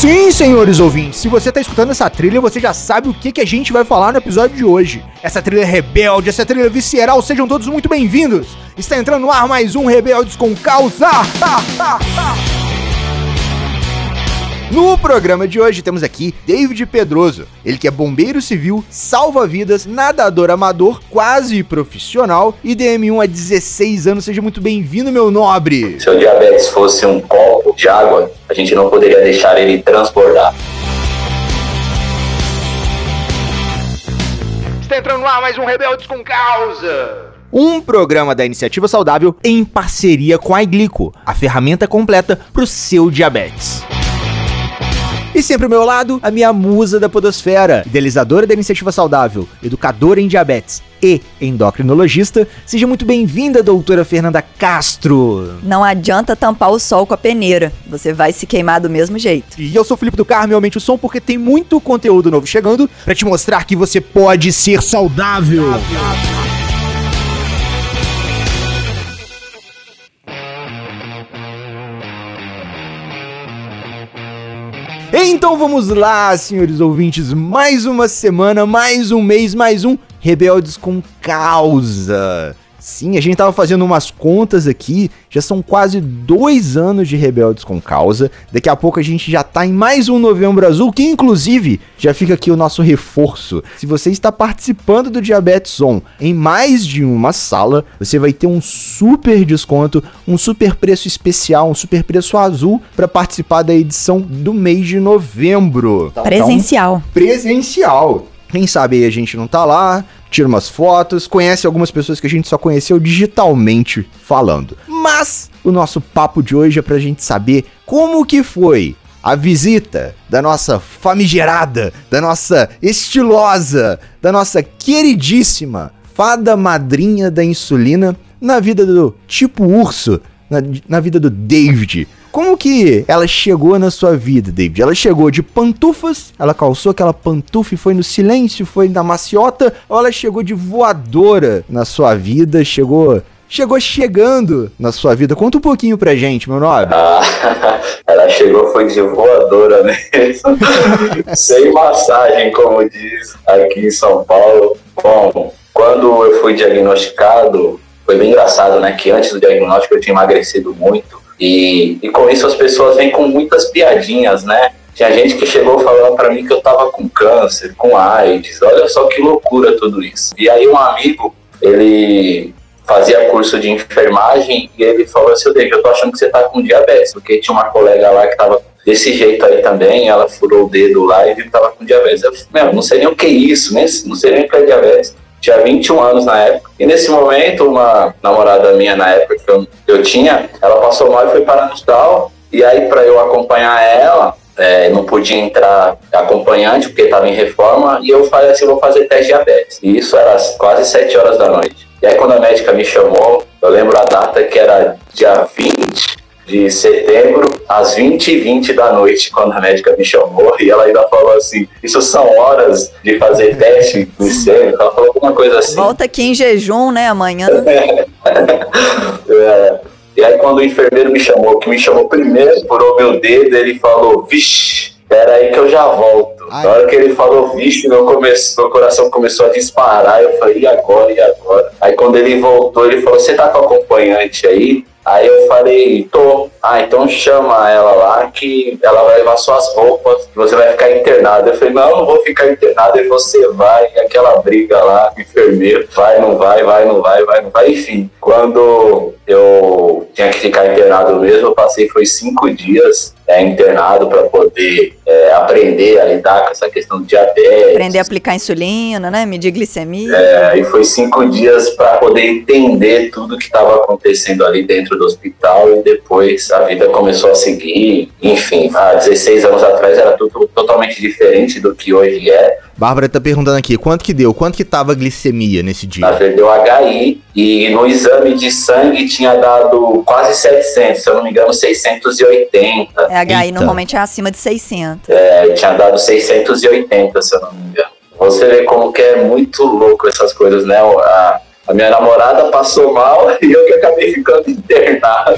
sim, senhores ouvintes, se você tá escutando essa trilha, você já sabe o que, que a gente vai falar no episódio de hoje. Essa trilha rebelde, essa trilha visceral, sejam todos muito bem-vindos. Está entrando no ar mais um Rebeldes com Causa. No programa de hoje temos aqui David Pedroso, ele que é bombeiro civil, salva-vidas, nadador amador, quase profissional e DM1 há 16 anos. Seja muito bem-vindo, meu nobre. Se o diabetes fosse um copo de água, a gente não poderia deixar ele transbordar. Está entrando no ar mais um Rebeldes com Causa um programa da Iniciativa Saudável em parceria com a Iglico, a ferramenta completa para o seu diabetes. E sempre ao meu lado, a minha musa da podosfera, idealizadora da iniciativa saudável, educadora em diabetes e endocrinologista. Seja muito bem-vinda, doutora Fernanda Castro. Não adianta tampar o sol com a peneira, você vai se queimar do mesmo jeito. E eu sou Felipe do Carmo, aumente o som porque tem muito conteúdo novo chegando para te mostrar que você pode ser saudável. saudável. Então vamos lá, senhores ouvintes, mais uma semana, mais um mês, mais um Rebeldes com Causa. Sim, a gente tava fazendo umas contas aqui, já são quase dois anos de Rebeldes com Causa. Daqui a pouco a gente já tá em mais um Novembro Azul, que inclusive já fica aqui o nosso reforço. Se você está participando do Diabetes On em mais de uma sala, você vai ter um super desconto, um super preço especial, um super preço azul para participar da edição do mês de novembro. Presencial. Então, presencial. Quem sabe aí a gente não tá lá, tira umas fotos, conhece algumas pessoas que a gente só conheceu digitalmente falando. Mas o nosso papo de hoje é pra gente saber como que foi a visita da nossa famigerada, da nossa estilosa, da nossa queridíssima fada madrinha da insulina na vida do tipo urso, na, na vida do David. Como que ela chegou na sua vida, David? Ela chegou de pantufas, ela calçou aquela pantufa e foi no silêncio, foi na maciota, ou ela chegou de voadora na sua vida, chegou chegou chegando na sua vida? Conta um pouquinho pra gente, meu nome. Ah, ela chegou, foi de voadora mesmo. Sem massagem, como diz aqui em São Paulo. Bom, quando eu fui diagnosticado, foi bem engraçado, né? Que antes do diagnóstico eu tinha emagrecido muito. E, e com isso as pessoas vêm com muitas piadinhas, né? Tinha gente que chegou falando para mim que eu tava com câncer, com AIDS. Olha só que loucura tudo isso. E aí um amigo, ele fazia curso de enfermagem e ele falou assim, eu tô achando que você tá com diabetes, porque tinha uma colega lá que tava desse jeito aí também, ela furou o dedo lá e que tava com diabetes. Eu falei, não sei nem o que é isso, né? não sei nem o que é diabetes tinha 21 anos na época. E nesse momento, uma namorada minha na época que eu, eu tinha, ela passou mal e foi parar no hospital. E aí, para eu acompanhar ela, é, não podia entrar acompanhante porque estava em reforma. E eu falei assim: vou fazer teste de diabetes. E isso era quase 7 horas da noite. E aí, quando a médica me chamou, eu lembro a data que era dia 20 de setembro, às 20h20 da noite, quando a médica me chamou, e ela ainda falou assim: Isso são horas de fazer teste glicêmico. Ela falou alguma coisa assim. Volta aqui em jejum, né, amanhã. é. E aí, quando o enfermeiro me chamou, que me chamou primeiro, o meu dedo, ele falou: Vixe, pera aí que eu já volto. Ai. Na hora que ele falou, vixe, meu, meu coração começou a disparar. Eu falei, e agora, e agora? Aí quando ele voltou, ele falou, você tá com acompanhante aí? Aí eu falei, tô. Ah, então chama ela lá que ela vai levar suas roupas, você vai ficar internado. Eu falei, não, não vou ficar internado. E você vai, e aquela briga lá, enfermeiro, vai, não vai, vai, não vai, vai, não vai. Enfim, quando eu tinha que ficar internado mesmo, eu passei, foi cinco dias é, internado para poder é, aprender a lidar com essa questão de diabetes. Aprender a aplicar insulina, né? Medir glicemia. É, e foi cinco dias para poder entender tudo que estava acontecendo ali dentro do hospital e depois a vida começou a seguir. Enfim, há 16 anos atrás era tudo totalmente diferente do que hoje é. Bárbara tá perguntando aqui, quanto que deu? Quanto que tava a glicemia nesse dia? Ela perdeu HI e no exame de sangue tinha dado quase 700, se eu não me engano 680. É, HI Eita. normalmente é acima de 600. É, tinha dado 680, se eu não me engano. Você vê como que é muito louco essas coisas, né? A, a minha namorada passou mal e eu que acabei ficando internado.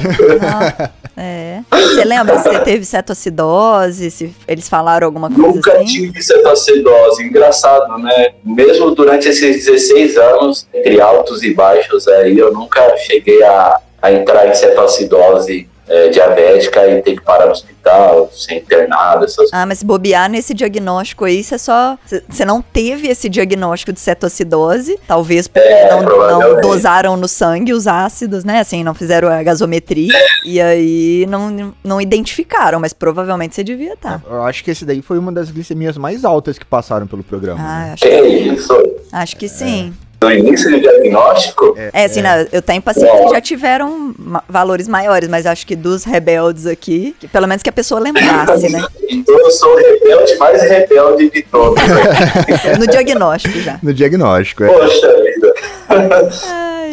É. Você lembra se você teve cetoacidose? Se eles falaram alguma coisa Nunca assim? tive cetoacidose. Engraçado, né? Mesmo durante esses 16 anos, entre altos e baixos aí, eu nunca cheguei a, a entrar em cetoacidose é, diabética e ter que parar no hospital, ser internado, essas Ah, mas se bobear nesse diagnóstico aí, você só. Você não teve esse diagnóstico de cetoacidose, talvez porque É, não, não dosaram no sangue os ácidos, né? Assim, não fizeram a gasometria. e aí não, não identificaram, mas provavelmente você devia estar. Eu acho que esse daí foi uma das glicemias mais altas que passaram pelo programa. né? Ah, acho, Que isso? acho que sim. No início do diagnóstico, É, assim, né, eu tenho pacientes que já tiveram ma- valores maiores, mas acho que dos rebeldes aqui, que pelo menos que a pessoa lembrasse, né? então eu sou o rebelde mais rebelde de todos. No diagnóstico já. No diagnóstico, é. Poxa vida. Ai,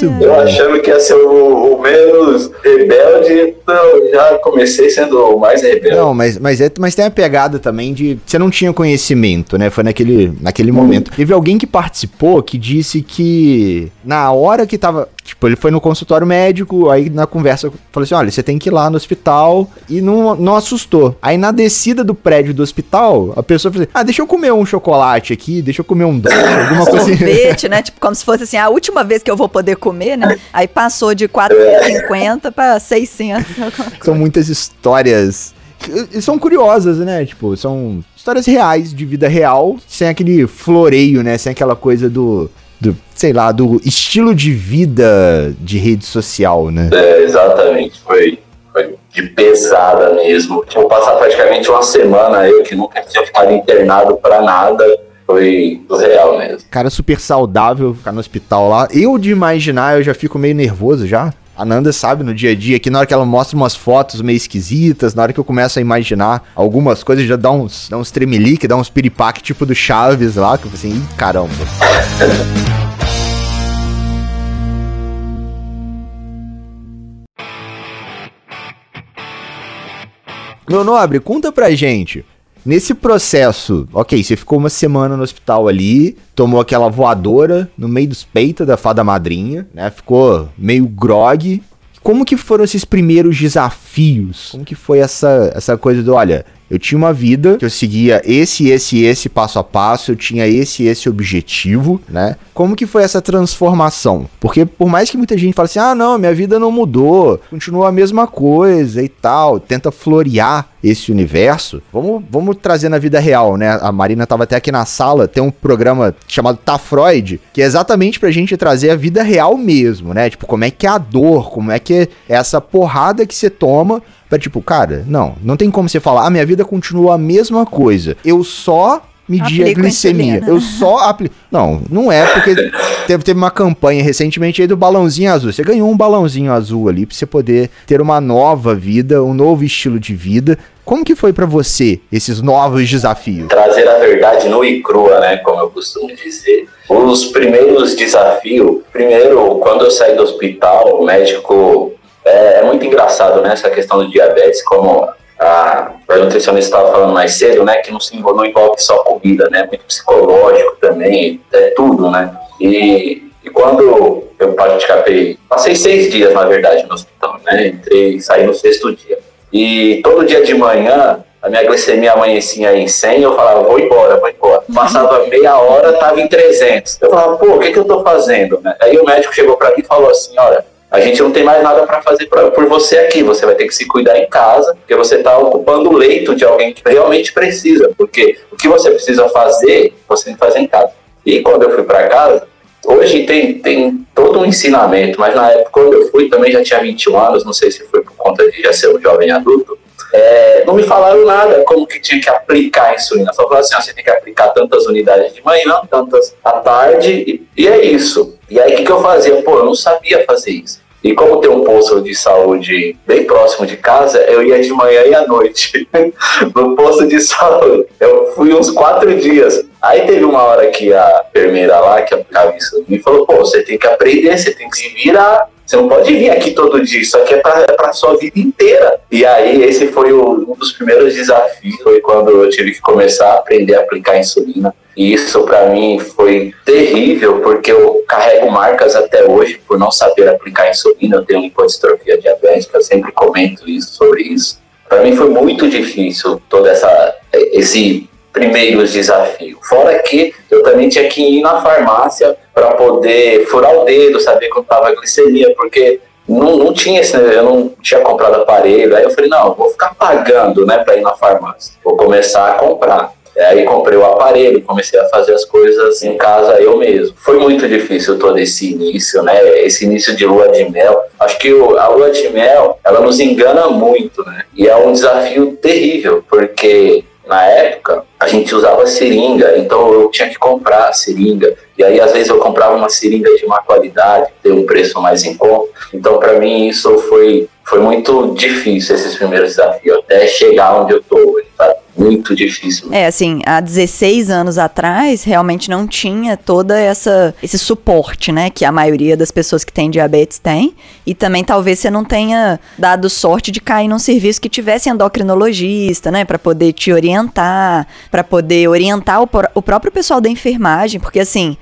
Muito Eu ai. achando que ia ser o, o menos rebelde, então já comecei sendo o mais rebelde. Não, mas, mas, é, mas tem a pegada também de. Você não tinha conhecimento, né? Foi naquele, naquele momento. Teve alguém que participou que disse que na hora que tava. Tipo, ele foi no consultório médico, aí na conversa falou assim: olha, você tem que ir lá no hospital e não, não assustou. Aí na descida do prédio do hospital, a pessoa falou assim: ah, deixa eu comer um chocolate aqui, deixa eu comer um doce, alguma coisa assim. Sorvete, né? Tipo, como se fosse assim, a última vez que eu vou poder comer, né? Aí passou de 450 para 600. São muitas histórias. que São curiosas, né? Tipo, são histórias reais, de vida real, sem aquele floreio, né? Sem aquela coisa do. do sei lá, do estilo de vida de rede social, né? É, exatamente, foi, foi de pesada mesmo. Tipo, passar praticamente uma semana eu que nunca tinha ficado internado pra nada, foi surreal mesmo. Cara super saudável, ficar no hospital lá. Eu de imaginar, eu já fico meio nervoso já. A Nanda sabe no dia a dia que na hora que ela mostra umas fotos meio esquisitas, na hora que eu começo a imaginar algumas coisas, já dá uns, dá uns tremelique, dá uns piripaque tipo do Chaves lá, que eu falei assim, Ih, caramba. Meu nobre, conta pra gente. Nesse processo, ok, você ficou uma semana no hospital ali, tomou aquela voadora no meio dos peitos da fada madrinha, né? Ficou meio grog. Como que foram esses primeiros desafios? Como que foi essa, essa coisa do, olha, eu tinha uma vida que eu seguia esse, esse, esse passo a passo, eu tinha esse, esse objetivo, né? Como que foi essa transformação? Porque por mais que muita gente fale assim, ah, não, minha vida não mudou, continua a mesma coisa e tal, tenta florear esse universo, vamos, vamos trazer na vida real, né? A Marina tava até aqui na sala, tem um programa chamado Tá Freud, que é exatamente pra gente trazer a vida real mesmo, né? Tipo, como é que é a dor, como é que é essa porrada que você toma pra tipo, cara, não, não tem como você falar, ah, minha vida continua a mesma coisa. Eu só medir a glicemia. insulina. Eu só aplico. Não, não é porque teve, teve uma campanha recentemente aí do balãozinho azul. Você ganhou um balãozinho azul ali pra você poder ter uma nova vida, um novo estilo de vida. Como que foi pra você esses novos desafios? Trazer a verdade nua e crua, né? Como eu costumo dizer. Os primeiros desafios, primeiro, quando eu saí do hospital, o médico. É, é muito engraçado, né? Essa questão do diabetes, como a, a nutricionista estava falando mais cedo, né? Que não, se envolve, não envolve só comida, né? Muito psicológico também, é tudo, né? E, e quando eu praticamente. Passei seis dias, na verdade, no hospital, né? Entrei e saí no sexto dia. E todo dia de manhã, a minha glicemia amanhecia em 100, eu falava, vou embora, vou embora. Passava meia hora, tava em 300. Eu falava, pô, o que, que eu tô fazendo? Aí o médico chegou para mim e falou assim, olha, a gente não tem mais nada para fazer pra, por você aqui, você vai ter que se cuidar em casa, porque você está ocupando o leito de alguém que realmente precisa, porque o que você precisa fazer, você tem que fazer em casa. E quando eu fui para casa, hoje tem, tem todo um ensinamento, mas na época quando eu fui também já tinha 21 anos, não sei se foi por conta de já ser um jovem adulto, é, não me falaram nada como que tinha que aplicar a insulina. Só falaram assim, ó, você tem que aplicar tantas unidades de manhã, tantas à tarde, e, e é isso. E aí o que, que eu fazia? Pô, eu não sabia fazer isso. E como tem um posto de saúde bem próximo de casa, eu ia de manhã e à noite no posto de saúde. Eu fui uns quatro dias. Aí teve uma hora que a enfermeira lá, que aplicava isso, me falou, pô, você tem que aprender, você tem que se virar. Você não pode vir aqui todo dia, isso aqui é pra, é pra sua vida inteira. E aí esse foi o, dos primeiros desafios foi quando eu tive que começar a aprender a aplicar insulina. E isso para mim foi terrível, porque eu carrego marcas até hoje por não saber aplicar insulina. Eu tenho lipodistrofia diabética, eu sempre comento isso sobre isso. Para mim foi muito difícil todo essa esse primeiros desafios. Fora que eu também tinha que ir na farmácia para poder furar o dedo, saber quanto estava a glicemia, porque não, não tinha esse, eu não tinha comprado aparelho. Aí eu falei, não, vou ficar pagando, né, para ir na farmácia. Vou começar a comprar. Aí comprei o aparelho, comecei a fazer as coisas em casa eu mesmo. Foi muito difícil todo esse início, né? Esse início de lua de mel. Acho que a lua de mel, ela nos engana muito, né? E é um desafio terrível, porque na época, a gente usava seringa, então eu tinha que comprar seringa. E aí, às vezes, eu comprava uma seringa de má qualidade, ter um preço mais em conta. Então, para mim, isso foi, foi muito difícil, esses primeiros desafios, até chegar onde eu estou hoje, sabe? Muito difícil. É, assim, há 16 anos atrás, realmente não tinha toda essa esse suporte, né, que a maioria das pessoas que têm diabetes tem, e também talvez você não tenha dado sorte de cair num serviço que tivesse endocrinologista, né, para poder te orientar, para poder orientar o, o próprio pessoal da enfermagem, porque assim,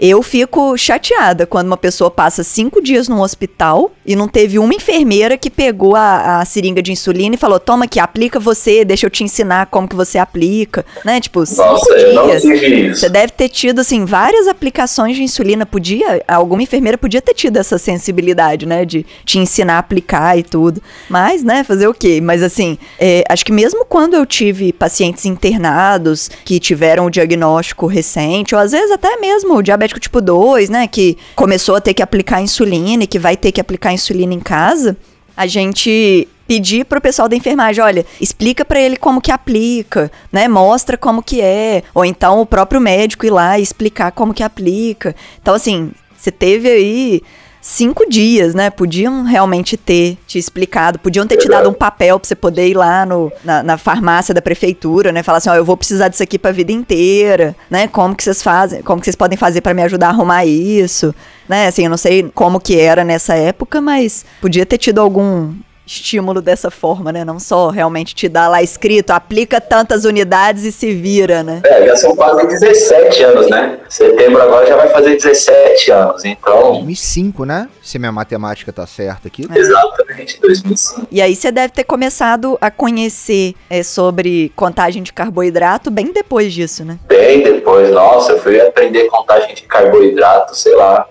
eu fico chateada quando uma pessoa passa cinco dias no hospital e não teve uma enfermeira que pegou a, a seringa de insulina e falou: toma aqui, aplica você, deixa eu te ensinar como que você aplica. Né? Tipo, cinco Nossa, dias. Você deve ter tido, assim, várias aplicações de insulina. Podia, alguma enfermeira podia ter tido essa sensibilidade, né? De te ensinar a aplicar e tudo. Mas, né, fazer o quê? Mas assim, é, acho que mesmo quando eu tive pacientes internados que tiveram o diagnóstico recente, ou às vezes até mesmo o diabetes diabético tipo 2, né, que começou a ter que aplicar insulina e que vai ter que aplicar insulina em casa, a gente pedir pro pessoal da enfermagem, olha, explica para ele como que aplica, né? Mostra como que é, ou então o próprio médico ir lá e explicar como que aplica. Então assim, você teve aí cinco dias, né? Podiam realmente ter te explicado, podiam ter te dado um papel pra você poder ir lá no, na, na farmácia da prefeitura, né? Falar assim, ó, eu vou precisar disso aqui pra vida inteira, né? Como que vocês fazem, como que vocês podem fazer para me ajudar a arrumar isso, né? Assim, eu não sei como que era nessa época, mas podia ter tido algum estímulo dessa forma, né? Não só realmente te dar lá escrito, aplica tantas unidades e se vira, né? É, já são quase 17 anos, né? Setembro agora já vai fazer 17 anos, então... 2005, né? Se minha matemática tá certa aqui. É. Exatamente, 2005. E aí você deve ter começado a conhecer é, sobre contagem de carboidrato bem depois disso, né? Bem depois, nossa, eu fui aprender contagem de carboidrato, sei lá,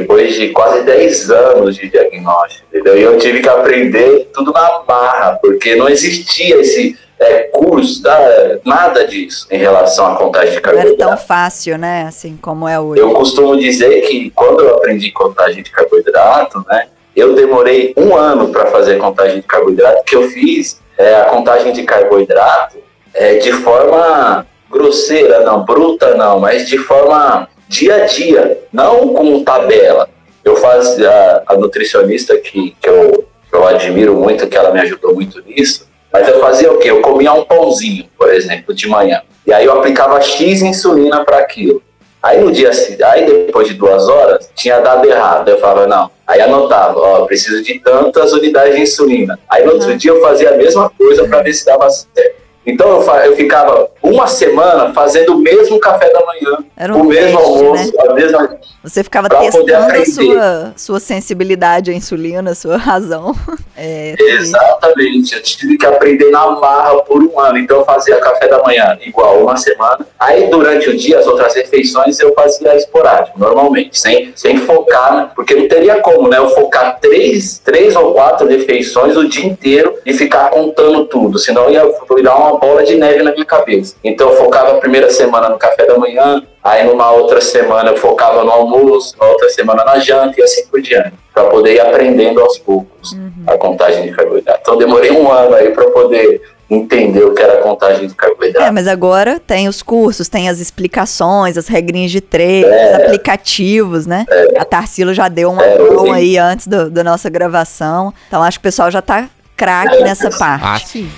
depois de quase 10 anos de diagnóstico, entendeu? E eu tive que aprender tudo na barra, porque não existia esse é, curso, tá? nada disso em relação à contagem de carboidrato. Não era tão fácil, né, assim como é hoje. Eu costumo dizer que quando eu aprendi contagem de carboidrato, né, eu demorei um ano para fazer contagem de carboidrato, que eu fiz é, a contagem de carboidrato é, de forma grosseira, não, bruta não, mas de forma dia a dia, não com tabela. Eu fazia a, nutricionista que, que eu, que eu admiro muito, que ela me ajudou muito nisso, mas eu fazia o quê? Eu comia um pãozinho, por exemplo, de manhã. E aí eu aplicava X insulina para aquilo. Aí no dia aí depois de duas horas, tinha dado errado. Eu falava, não. Aí anotava, ó, preciso de tantas unidades de insulina. Aí no outro uhum. dia eu fazia a mesma coisa para ver se dava certo. Então eu, eu ficava uma semana fazendo o mesmo café da manhã, um o mesmo teste, almoço, né? a mesma. Você ficava testando a sua, sua sensibilidade à insulina, a sua razão. É, Exatamente. Eu tive que aprender na marra por um ano. Então eu fazia café da manhã igual uma semana. Aí durante o dia, as outras refeições eu fazia esporádico, normalmente, sem, sem focar, né? porque não teria como, né? Eu focar três, três ou quatro refeições o dia inteiro e ficar contando tudo, senão ia virar uma bola de neve na minha cabeça. Então eu focava a primeira semana no café da manhã, aí numa outra semana eu focava no almoço, na outra semana na janta e assim por diante, para poder ir aprendendo aos poucos uhum. a contagem de carboidrato. Então demorei um ano aí para poder entender o que era a contagem de carboidrato. É, mas agora tem os cursos, tem as explicações, as regrinhas de treino, é, os aplicativos, né? É, a Tarsila já deu uma é, mão aí antes do, da nossa gravação, então acho que o pessoal já tá craque é, nessa parte. Ah, sim.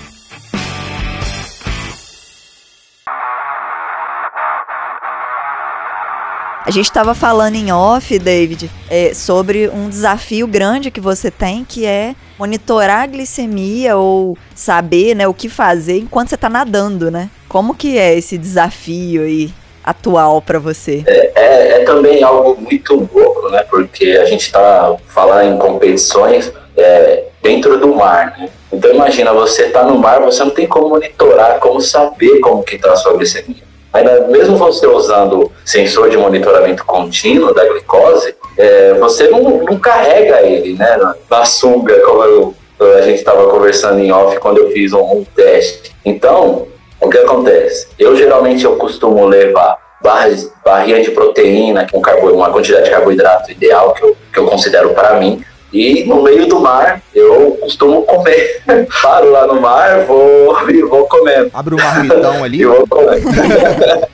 A gente estava falando em off, David, é, sobre um desafio grande que você tem, que é monitorar a glicemia ou saber né, o que fazer enquanto você está nadando, né? Como que é esse desafio aí atual para você? É, é, é, também algo muito louco, né? Porque a gente está falando em competições é, dentro do mar, né? Então imagina, você está no mar, você não tem como monitorar, como saber como que está a sua glicemia. Ainda mesmo você usando sensor de monitoramento contínuo da glicose, é, você não, não, carrega ele, né? Na, sunga, como eu, a gente estava conversando em off quando eu fiz um, um, teste. Então, o que acontece? Eu geralmente eu costumo levar barras, barrinha de proteína com carbo, uma quantidade de carboidrato ideal que eu, que eu considero para mim, e no meio do mar, eu costumo comer. Paro lá no mar, vou e vou comendo. Abre o marmitão ali. e vou comendo.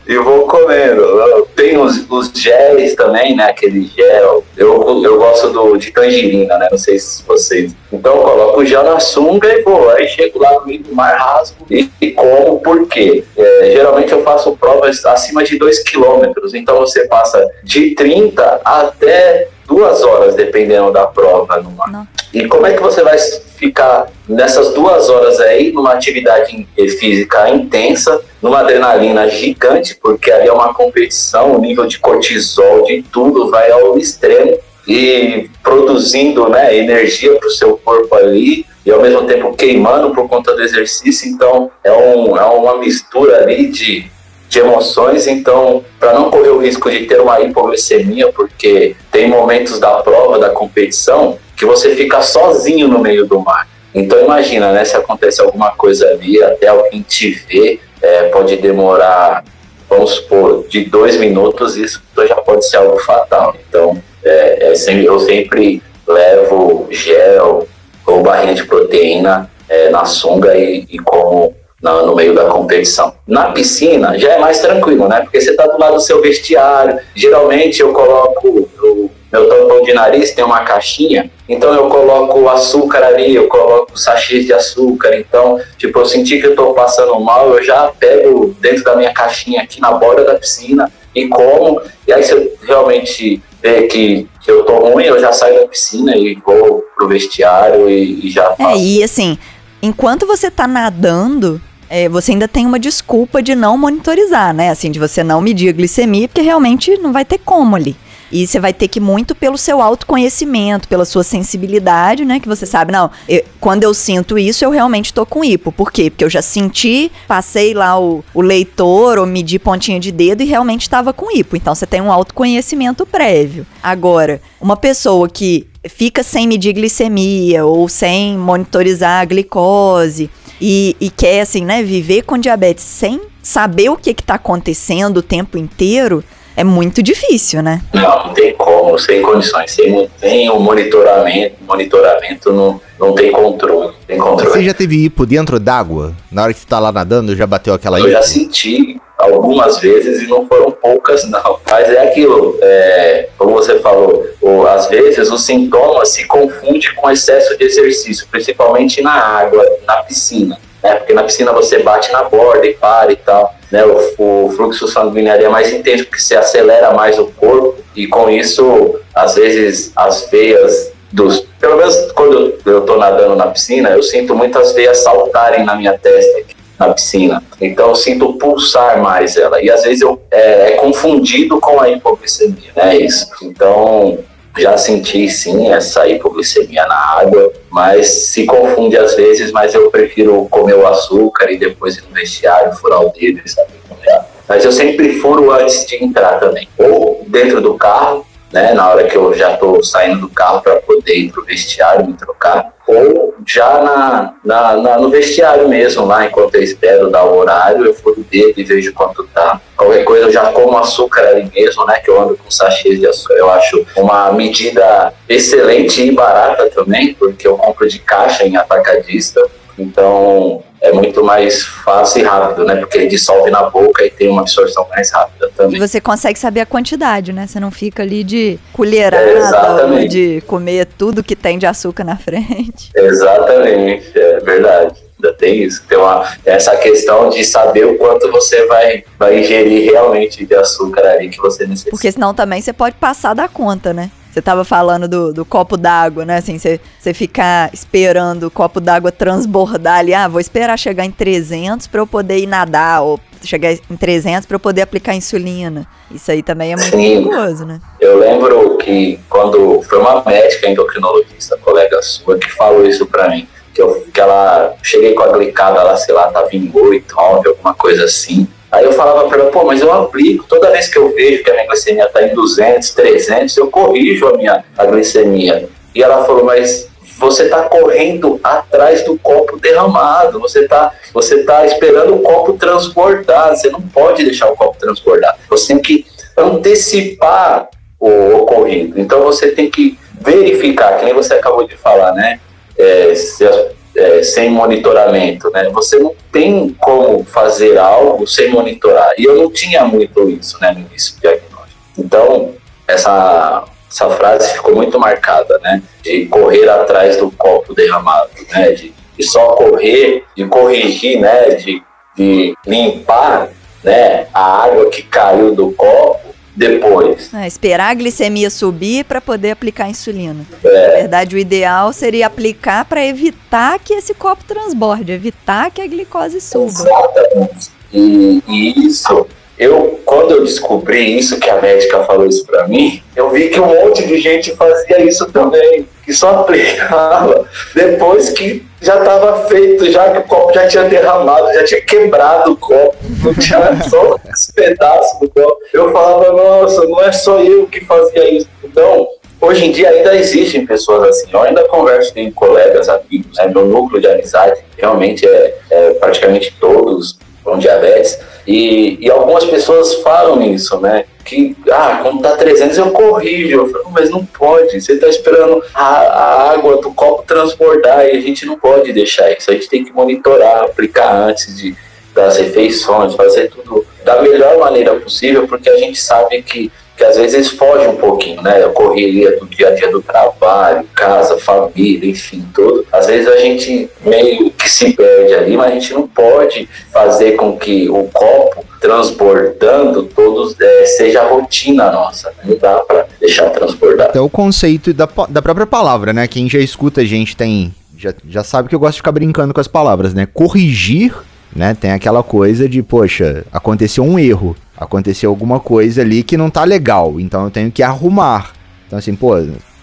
e vou comendo. Tem os, os géis também, né? Aquele gel. Eu, eu gosto do, de tangerina, né? Não sei se vocês. Então eu coloco o gel na sunga e vou. Aí chego lá no meio do mar, rasgo e, e como. Por quê? É, geralmente eu faço provas acima de 2 quilômetros. Então você passa de 30 até duas horas, dependendo da prova no mar. E como é que você vai ficar nessas duas horas aí, numa atividade física intensa, numa adrenalina gigante, porque ali é uma competição, o nível de cortisol, de tudo vai ao extremo e produzindo né, energia para o seu corpo ali e ao mesmo tempo queimando por conta do exercício. Então é, um, é uma mistura ali de de emoções, então, para não correr o risco de ter uma hipoglicemia, porque tem momentos da prova, da competição, que você fica sozinho no meio do mar. Então, imagina, né, se acontece alguma coisa ali, até alguém te ver, é, pode demorar, vamos supor, de dois minutos, isso já pode ser algo fatal. Então, é, é sempre, eu sempre levo gel ou barrinha de proteína é, na sunga e, e como no, no meio da competição. Na piscina já é mais tranquilo, né? Porque você está do lado do seu vestiário. Geralmente eu coloco o meu tampão de nariz tem uma caixinha, então eu coloco açúcar ali, eu coloco sachês de açúcar. Então, tipo, eu senti que eu estou passando mal, eu já pego dentro da minha caixinha aqui na borda da piscina e como. E aí, se eu realmente ver que, que eu tô ruim, eu já saio da piscina e vou pro vestiário e, e já é, faço. É, e assim, enquanto você tá nadando, é, você ainda tem uma desculpa de não monitorizar, né? Assim, de você não medir a glicemia, porque realmente não vai ter como ali. E você vai ter que muito pelo seu autoconhecimento, pela sua sensibilidade, né? Que você sabe, não, eu, quando eu sinto isso, eu realmente tô com hipo. Por quê? Porque eu já senti, passei lá o, o leitor ou medi pontinha de dedo e realmente estava com hipo. Então você tem um autoconhecimento prévio. Agora, uma pessoa que fica sem medir glicemia ou sem monitorizar a glicose e, e quer, assim, né, viver com diabetes sem saber o que está acontecendo o tempo inteiro, é muito difícil, né? Não, não tem como, sem condições, sem, sem o monitoramento, monitoramento não, não tem controle, tem controle. Você já teve hipo dentro d'água? Na hora que você tá lá nadando, já bateu aquela Eu hipo? já senti algumas vezes e não foram poucas não. Mas é aquilo, é, como você falou, ou, às vezes o sintoma se confunde com excesso de exercício, principalmente na água, na piscina. Né? Porque na piscina você bate na borda e para e tal né, o, o fluxo sanguíneo é mais intenso, porque se acelera mais o corpo, e com isso, às vezes, as veias dos. Pelo menos quando eu estou nadando na piscina, eu sinto muitas veias saltarem na minha testa na piscina. Então eu sinto pulsar mais ela. E às vezes eu, é, é confundido com a hipoglicemia, né? Isso. Então já senti sim essa hipoglicemia na água, mas se confunde às vezes, mas eu prefiro comer o açúcar e depois ir no vestiário, furar o dedo e. Mas eu sempre furo antes de entrar também, ou dentro do carro, né, na hora que eu já estou saindo do carro para poder ir para o vestiário, me trocar, ou já na, na, na, no vestiário mesmo, lá enquanto eu espero dar o horário, eu furo o dedo e vejo quanto tá. Qualquer coisa eu já como açúcar ali mesmo, né, que eu ando com sachês de açúcar, eu acho uma medida excelente e barata também, porque eu compro de caixa em atacadista, então é muito mais fácil e rápido, né? Porque ele dissolve na boca e tem uma absorção mais rápida também. E você consegue saber a quantidade, né? Você não fica ali de colherada é, de comer tudo que tem de açúcar na frente. Exatamente, é verdade. Ainda tem isso. Tem uma, essa questão de saber o quanto você vai, vai ingerir realmente de açúcar ali que você necessita. Porque senão também você pode passar da conta, né? Você tava falando do, do copo d'água, né? Assim, você, você ficar esperando o copo d'água transbordar ali. Ah, vou esperar chegar em 300 para eu poder ir nadar. Ou chegar em 300 para eu poder aplicar insulina. Isso aí também é muito Sim. perigoso, né? Eu lembro que quando foi uma médica endocrinologista, colega sua, que falou isso para mim. Que, eu, que ela cheguei com a glicada lá, sei lá, tava em 8, 9, alguma coisa assim. Aí eu falava para ela, pô, mas eu aplico, toda vez que eu vejo que a minha glicemia está em 200, 300, eu corrijo a minha a glicemia. E ela falou, mas você está correndo atrás do copo derramado, você está você tá esperando o copo transbordar, você não pode deixar o copo transbordar. Você tem que antecipar o ocorrido. Então você tem que verificar, que nem você acabou de falar, né? É, se as é, sem monitoramento, né? Você não tem como fazer algo sem monitorar. E eu não tinha muito isso, né, no início do diagnóstico. Então, essa, essa frase ficou muito marcada, né? De correr atrás do copo derramado, né? De, de só correr, de corrigir, né? De, de limpar né, a água que caiu do copo depois. É, esperar a glicemia subir para poder aplicar insulina. É. Na verdade, o ideal seria aplicar para evitar que esse copo transborde, evitar que a glicose suba. Exatamente. E, e isso eu, quando eu descobri isso, que a médica falou isso para mim, eu vi que um monte de gente fazia isso também, que só aplicava depois que já estava feito, já que o copo já tinha derramado, já tinha quebrado o copo, não tinha só esse pedaço do copo. Eu falava, nossa, não é só eu que fazia isso. Então, hoje em dia ainda existem pessoas assim. Eu ainda converso com colegas, amigos, né? meu núcleo de amizade realmente é, é praticamente todos com diabetes. E, e algumas pessoas falam isso, né? Que, ah, quando tá 300 eu corrijo. Eu falo, mas não pode. Você tá esperando a, a água do copo transbordar e a gente não pode deixar isso. A gente tem que monitorar, aplicar antes de, das refeições, fazer tudo da melhor maneira possível, porque a gente sabe que que às vezes foge um pouquinho, né? A correria do dia a dia do trabalho, casa, família, enfim, tudo. Às vezes a gente meio que se perde ali, mas a gente não pode fazer com que o copo transbordando todos é, seja a rotina nossa. Né? Não dá para deixar transbordar. Até o conceito da, da própria palavra, né? Quem já escuta a gente tem já, já sabe que eu gosto de ficar brincando com as palavras, né? Corrigir né? Tem aquela coisa de, poxa, aconteceu um erro, aconteceu alguma coisa ali que não tá legal, então eu tenho que arrumar. Então assim, pô,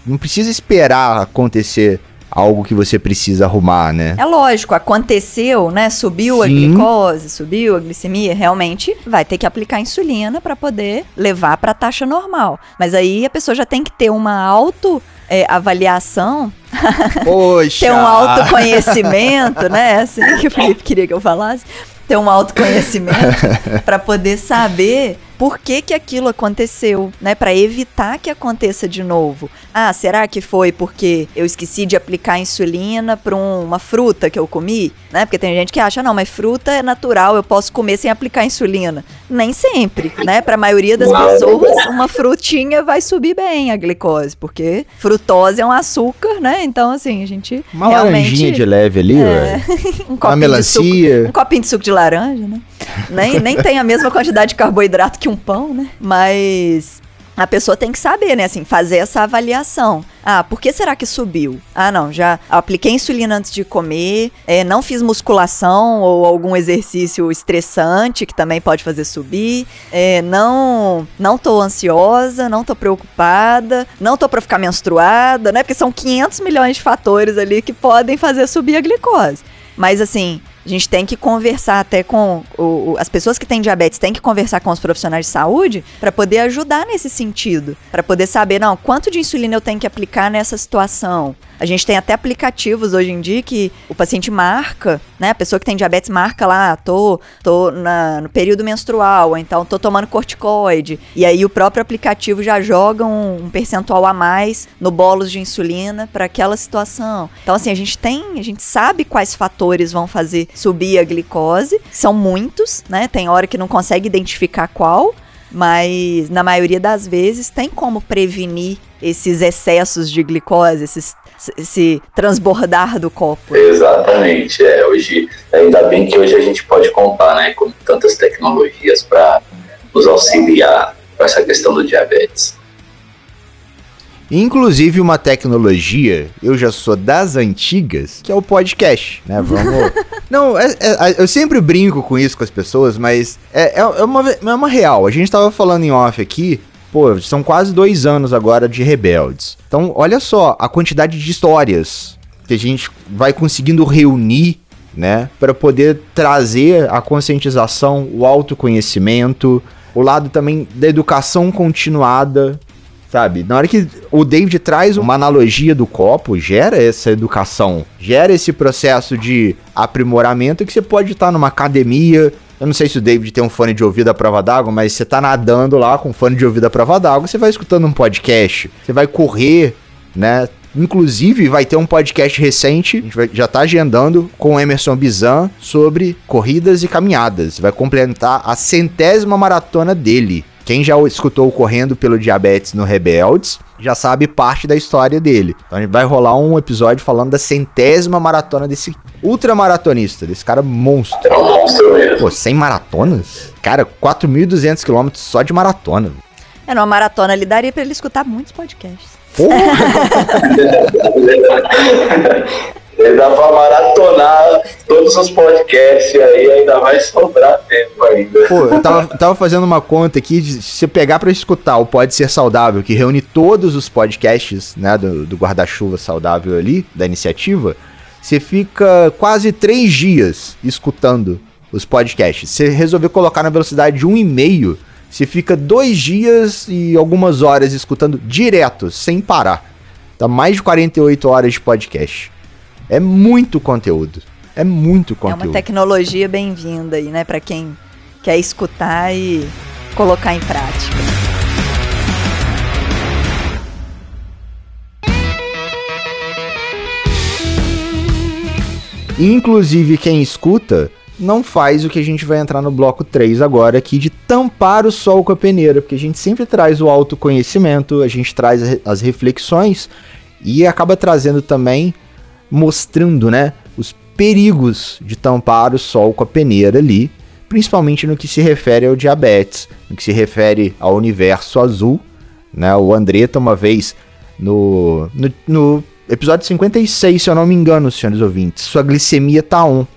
não precisa esperar acontecer algo que você precisa arrumar, né? É lógico, aconteceu, né? Subiu Sim. a glicose, subiu a glicemia, realmente vai ter que aplicar insulina para poder levar para a taxa normal. Mas aí a pessoa já tem que ter uma auto é, avaliação, Poxa. ter um autoconhecimento, né? Assim que o Felipe queria que eu falasse. Ter um autoconhecimento para poder saber por que, que aquilo aconteceu, né? Para evitar que aconteça de novo. Ah, será que foi porque eu esqueci de aplicar insulina para um, uma fruta que eu comi? Né? Porque tem gente que acha, não, mas fruta é natural, eu posso comer sem aplicar insulina. Nem sempre, né? Para a maioria das pessoas, uma frutinha vai subir bem a glicose, porque frutose é um açúcar, né? Então, assim, a gente. Uma realmente, laranjinha de leve ali, é, um uma melancia. Suco, um copinho de suco de laranja, né? Nem, nem tem a mesma quantidade de carboidrato que um pão, né? Mas a pessoa tem que saber, né? Assim, fazer essa avaliação. Ah, por que será que subiu? Ah, não, já apliquei insulina antes de comer, é, não fiz musculação ou algum exercício estressante que também pode fazer subir, é, não, não tô ansiosa, não tô preocupada, não tô para ficar menstruada, né? Porque são 500 milhões de fatores ali que podem fazer subir a glicose. Mas assim, a gente tem que conversar até com o, o, as pessoas que têm diabetes, têm que conversar com os profissionais de saúde para poder ajudar nesse sentido, para poder saber, não, quanto de insulina eu tenho que aplicar nessa situação. A gente tem até aplicativos hoje em dia que o paciente marca, né? A pessoa que tem diabetes marca lá, tô, tô na, no período menstrual, então tô tomando corticoide. E aí o próprio aplicativo já joga um, um percentual a mais no bolos de insulina para aquela situação. Então, assim, a gente tem, a gente sabe quais fatores vão fazer subir a glicose. São muitos, né? Tem hora que não consegue identificar qual, mas na maioria das vezes tem como prevenir esses excessos de glicose, esses, esse transbordar do copo. Exatamente. É, hoje, ainda bem que hoje a gente pode contar, né, com tantas tecnologias para nos auxiliar com essa questão do diabetes. Inclusive uma tecnologia, eu já sou das antigas, que é o podcast, né? Vamos. Não, é, é, eu sempre brinco com isso com as pessoas, mas é, é, é uma, é uma real. A gente tava falando em off aqui, pô, são quase dois anos agora de Rebeldes. Então, olha só a quantidade de histórias que a gente vai conseguindo reunir, né? Para poder trazer a conscientização, o autoconhecimento, o lado também da educação continuada Sabe? Na hora que o David traz uma analogia do copo, gera essa educação, gera esse processo de aprimoramento que você pode estar numa academia. Eu não sei se o David tem um fone de ouvido à prova d'água, mas você tá nadando lá com fone de ouvido à prova d'água, você vai escutando um podcast, você vai correr, né? Inclusive, vai ter um podcast recente, a gente vai, já tá agendando com o Emerson Bizan sobre corridas e caminhadas. Vai complementar a centésima maratona dele. Quem já escutou Correndo pelo Diabetes no Rebeldes já sabe parte da história dele. Então a gente vai rolar um episódio falando da centésima maratona desse ultramaratonista, desse cara monstro. É um monstro mesmo. Pô, 100 maratonas? Cara, 4.200 quilômetros só de maratona. É, numa maratona ele daria pra ele escutar muitos podcasts. Porra! Ele dá pra maratonar todos os podcasts aí, ainda vai sobrar tempo ainda. Pô, eu tava, tava fazendo uma conta aqui, de, se você pegar pra escutar o Pode Ser Saudável, que reúne todos os podcasts, né, do, do guarda-chuva saudável ali, da iniciativa, você fica quase três dias escutando os podcasts. Você resolver colocar na velocidade de um e meio, você fica dois dias e algumas horas escutando direto, sem parar. Dá mais de 48 horas de podcast. É muito conteúdo. É muito conteúdo. É uma tecnologia bem-vinda aí, né, para quem quer escutar e colocar em prática. Inclusive quem escuta não faz o que a gente vai entrar no bloco 3 agora aqui de tampar o sol com a peneira, porque a gente sempre traz o autoconhecimento, a gente traz as reflexões e acaba trazendo também mostrando, né, os perigos de tampar o sol com a peneira ali, principalmente no que se refere ao diabetes, no que se refere ao universo azul, né? O Andretta uma vez no, no, no episódio 56, se eu não me engano, senhores ouvintes, sua glicemia tá on,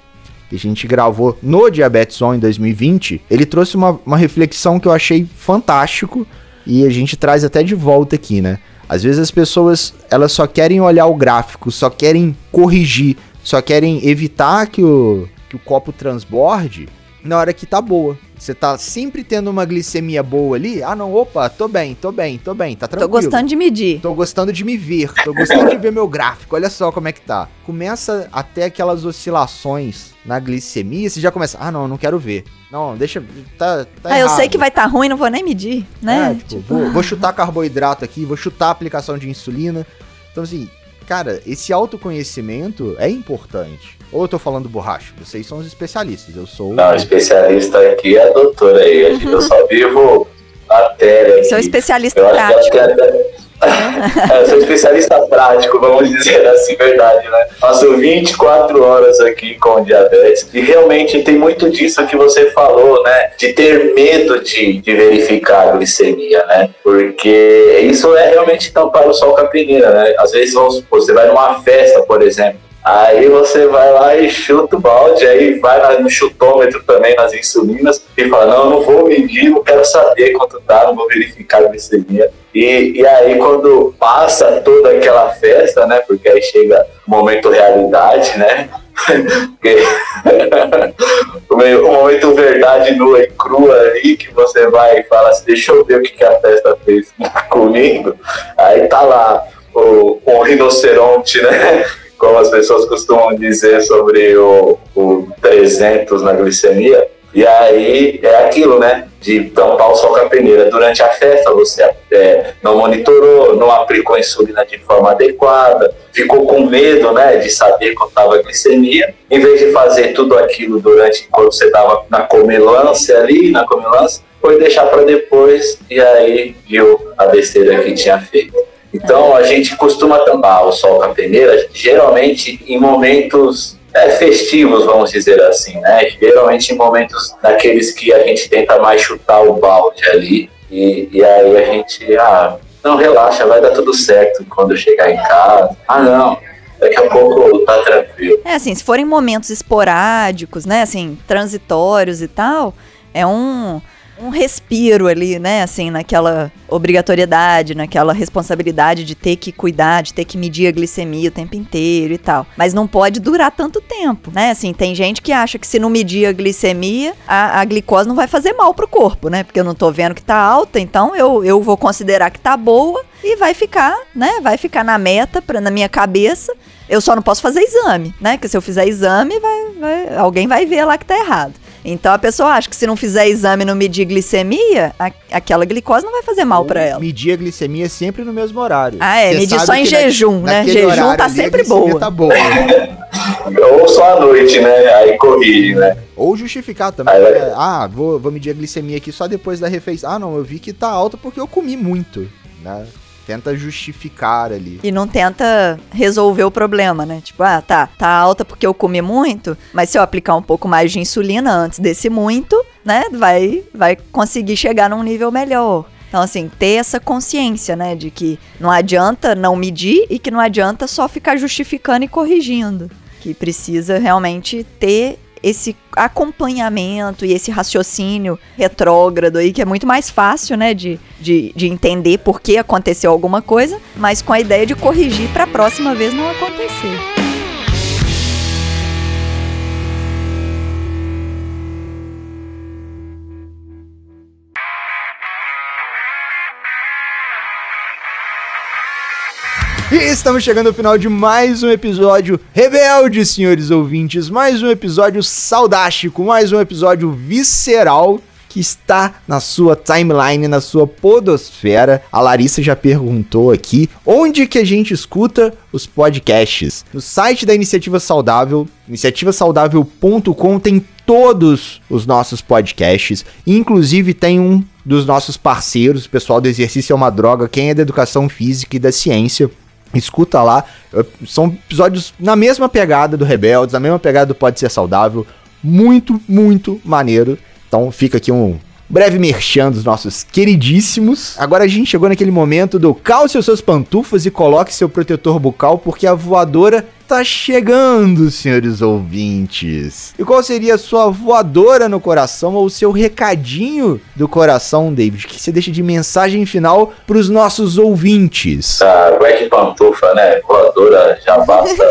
que a gente gravou no Diabetes On em 2020, ele trouxe uma, uma reflexão que eu achei fantástico e a gente traz até de volta aqui, né? Às vezes as pessoas, elas só querem olhar o gráfico, só querem corrigir, só querem evitar que o, que o copo transborde na hora que tá boa. Você tá sempre tendo uma glicemia boa ali. Ah, não, opa, tô bem, tô bem, tô bem, tá tranquilo. Tô gostando de medir. Tô gostando de me ver, tô gostando de ver meu gráfico. Olha só como é que tá. Começa até aquelas oscilações na glicemia, você já começa, ah, não, não quero ver. Não, deixa, tá, tá Ah, eu sei que vai estar tá ruim, não vou nem medir, né? É, tipo, tipo... Vou, vou chutar carboidrato aqui, vou chutar a aplicação de insulina. Então, assim, cara, esse autoconhecimento é importante. Ou eu tô falando borracha? Vocês são os especialistas, eu sou... Não, o especialista aqui é a doutora aí, eu só vivo matéria Sou especialista eu prático. Acho que até, é, eu sou especialista prático, vamos dizer assim, verdade, né? Passo 24 horas aqui com diabetes e realmente tem muito disso que você falou, né? De ter medo de, de verificar a glicemia, né? Porque isso é realmente tampar o sol com a peneira, né? Às vezes você vai numa festa, por exemplo, Aí você vai lá e chuta o balde, aí vai no chutômetro também, nas insulinas, e fala, não, não vou medir, não quero saber quanto tá, não vou verificar a glicemia. E, e aí quando passa toda aquela festa, né, porque aí chega o momento realidade, né, o momento verdade nua e crua aí, que você vai e fala assim, deixa eu ver o que, que a festa fez comigo. Aí tá lá o, o rinoceronte, né? como as pessoas costumam dizer sobre o, o 300 na glicemia. E aí é aquilo, né? De tampar o sol com a peneira. Durante a festa você é, não monitorou, não aplicou insulina de forma adequada, ficou com medo, né? De saber quanto estava a glicemia. Em vez de fazer tudo aquilo durante quando você estava na comelância ali, na comelância, foi deixar para depois e aí viu a besteira que tinha feito. Então a gente costuma tampar o sol com a peneira, geralmente em momentos é, festivos, vamos dizer assim, né? Geralmente em momentos daqueles que a gente tenta mais chutar o balde ali. E, e aí a gente, ah, não, relaxa, vai dar tudo certo quando eu chegar em casa. Ah, não, daqui a pouco tá tranquilo. É assim, se forem momentos esporádicos, né, assim, transitórios e tal, é um um respiro ali, né? Assim, naquela obrigatoriedade, naquela responsabilidade de ter que cuidar, de ter que medir a glicemia o tempo inteiro e tal. Mas não pode durar tanto tempo, né? Assim, tem gente que acha que se não medir a glicemia, a, a glicose não vai fazer mal pro corpo, né? Porque eu não tô vendo que tá alta, então eu, eu vou considerar que tá boa e vai ficar, né? Vai ficar na meta, pra, na minha cabeça. Eu só não posso fazer exame, né? Porque se eu fizer exame, vai, vai, alguém vai ver lá que tá errado. Então a pessoa acha que se não fizer exame e não medir glicemia, a, aquela glicose não vai fazer mal para ela. Medir a glicemia sempre no mesmo horário. Ah, é, Você medir só em jejum, na, né? Jejum tá sempre boa. Tá boa. Ou só à noite, né? Aí corrige, né? Ou justificar também. Aí, né? Ah, vou, vou medir a glicemia aqui só depois da refeição. Ah, não, eu vi que tá alta porque eu comi muito, né? Tenta justificar ali. E não tenta resolver o problema, né? Tipo, ah, tá, tá alta porque eu comi muito, mas se eu aplicar um pouco mais de insulina antes desse muito, né, vai, vai conseguir chegar num nível melhor. Então, assim, ter essa consciência, né, de que não adianta não medir e que não adianta só ficar justificando e corrigindo. Que precisa realmente ter esse acompanhamento e esse raciocínio retrógrado aí, que é muito mais fácil, né, de, de, de entender por que aconteceu alguma coisa, mas com a ideia de corrigir para a próxima vez não acontecer. E estamos chegando ao final de mais um episódio rebelde, senhores ouvintes. Mais um episódio saudástico, mais um episódio visceral que está na sua timeline, na sua podosfera. A Larissa já perguntou aqui onde que a gente escuta os podcasts. No site da Iniciativa Saudável, iniciativasaudável.com tem todos os nossos podcasts, inclusive tem um dos nossos parceiros, o pessoal do Exercício é uma Droga, quem é da Educação Física e da Ciência, Escuta lá. São episódios na mesma pegada do Rebeldes, na mesma pegada do Pode Ser Saudável. Muito, muito maneiro. Então fica aqui um breve merchan dos nossos queridíssimos. Agora a gente chegou naquele momento do calce os seus pantufas e coloque seu protetor bucal, porque a voadora tá chegando, senhores ouvintes. E qual seria a sua voadora no coração ou o seu recadinho do coração, David? Que você deixa de mensagem final pros nossos ouvintes. Ah, vai de pantufa, né? Voadora já basta.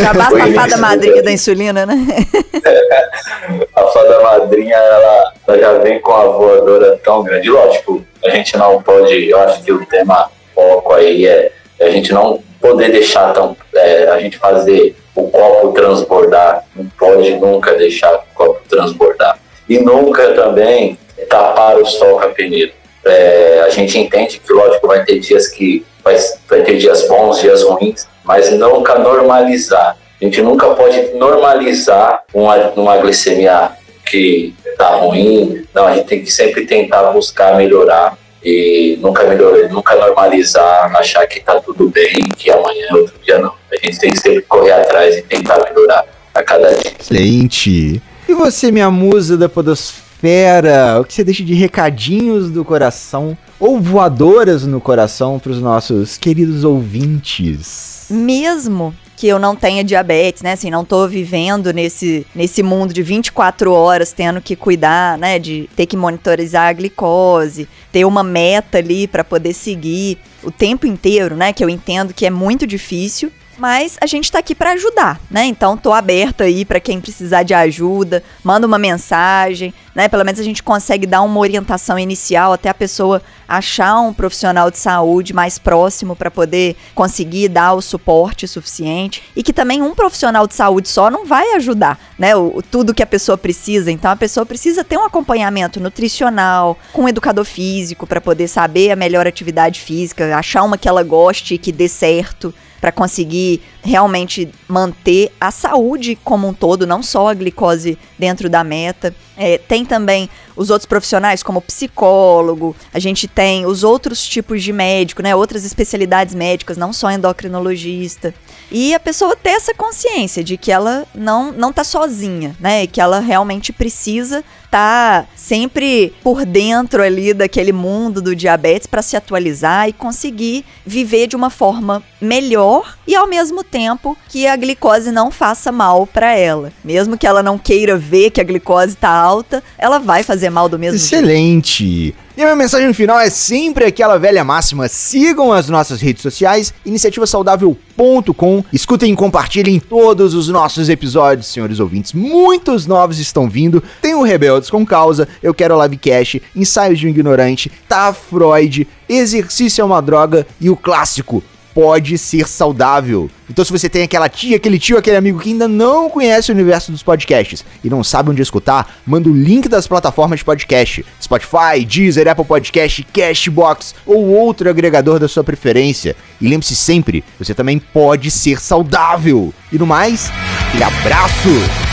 já basta a fada madrinha da insulina, né? a fada madrinha, ela, ela já vem com a voadora tão grande. Lógico, a gente não pode, eu acho que o tema foco aí é a gente não poder deixar tão, é, a gente fazer o copo transbordar, não pode nunca deixar o copo transbordar. E nunca também tapar o sol com a peneira. É, a gente entende que, lógico, vai ter dias que vai, vai ter dias bons, dias ruins, mas nunca normalizar. A gente nunca pode normalizar uma, uma glicemia que está ruim. Não, a gente tem que sempre tentar buscar melhorar e nunca melhorar, nunca normalizar, achar que tá tudo bem, que amanhã é outro dia não. A gente tem que sempre correr atrás e tentar melhorar a cada dia. Excelente. E você, minha musa da podosfera, o que você deixa de recadinhos do coração ou voadoras no coração para os nossos queridos ouvintes? Mesmo que eu não tenha diabetes, né? Assim, não tô vivendo nesse, nesse mundo de 24 horas tendo que cuidar, né? De ter que monitorizar a glicose, ter uma meta ali para poder seguir o tempo inteiro, né? Que eu entendo que é muito difícil. Mas a gente está aqui para ajudar, né? Então tô aberta aí para quem precisar de ajuda, manda uma mensagem, né? Pelo menos a gente consegue dar uma orientação inicial até a pessoa achar um profissional de saúde mais próximo para poder conseguir dar o suporte suficiente e que também um profissional de saúde só não vai ajudar, né? O, tudo que a pessoa precisa. Então a pessoa precisa ter um acompanhamento nutricional, com um educador físico para poder saber a melhor atividade física, achar uma que ela goste e que dê certo para conseguir realmente manter a saúde como um todo, não só a glicose dentro da meta. É, tem também os outros profissionais, como psicólogo, a gente tem os outros tipos de médico, né? Outras especialidades médicas, não só endocrinologista. E a pessoa ter essa consciência de que ela não, não tá sozinha, né? E que ela realmente precisa tá sempre por dentro ali daquele mundo do diabetes para se atualizar e conseguir viver de uma forma melhor e ao mesmo tempo que a glicose não faça mal para ela. Mesmo que ela não queira ver que a glicose tá alta, ela vai fazer mal do mesmo Excelente. jeito. E a minha mensagem final é sempre aquela velha máxima: sigam as nossas redes sociais, iniciativasaudável.com. Escutem e compartilhem todos os nossos episódios, senhores ouvintes. Muitos novos estão vindo. Tem o Rebeldes com Causa, Eu Quero Livecast, Ensaios de um Ignorante, Tá Freud, Exercício é uma Droga e o clássico pode ser saudável. Então, se você tem aquela tia, aquele tio, aquele amigo que ainda não conhece o universo dos podcasts e não sabe onde escutar, manda o link das plataformas de podcast: Spotify, Deezer, Apple Podcast, Cashbox ou outro agregador da sua preferência. E lembre-se sempre, você também pode ser saudável. E no mais, aquele abraço!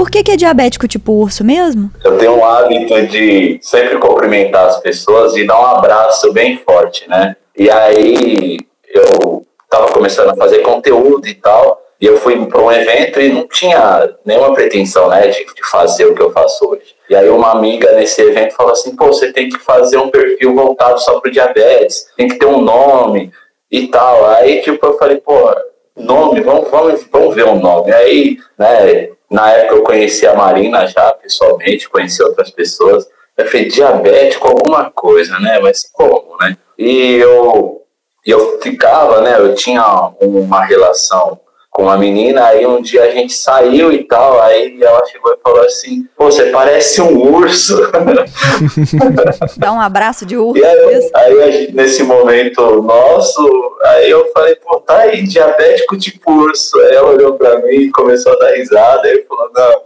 Por que, que é diabético tipo urso mesmo? Eu tenho um hábito de sempre cumprimentar as pessoas e dar um abraço bem forte, né? E aí eu tava começando a fazer conteúdo e tal, e eu fui para um evento e não tinha nenhuma pretensão, né, de, de fazer o que eu faço hoje. E aí uma amiga nesse evento falou assim, pô, você tem que fazer um perfil voltado só pro diabetes, tem que ter um nome e tal. Aí, tipo, eu falei, pô, nome, vamos, vamos, vamos ver um nome. Aí, né, na época eu conheci a Marina já pessoalmente, conheci outras pessoas. Eu falei, diabético, alguma coisa, né? Mas como, né? E eu, eu ficava, né? Eu tinha uma relação com uma menina, aí um dia a gente saiu e tal, aí ela chegou e falou assim, pô, você parece um urso. Dá um abraço de urso. E aí, aí nesse momento nosso, aí eu falei, pô, tá aí, diabético tipo urso. Aí ela olhou pra mim e começou a dar risada, aí falou, não.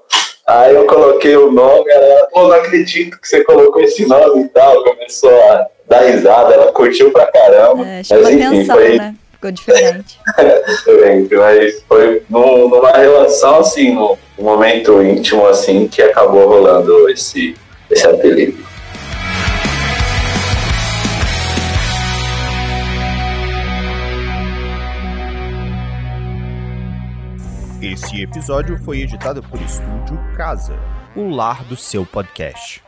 Aí eu coloquei o nome, ela, pô, não acredito que você colocou esse nome e tal, começou a dar risada, ela curtiu pra caramba. É, Mas enfim, atenção, foi... né? Ficou diferente. diferente, mas foi numa relação assim, num momento íntimo assim, que acabou rolando esse, esse apelido. Esse episódio foi editado por Estúdio Casa, o lar do seu podcast.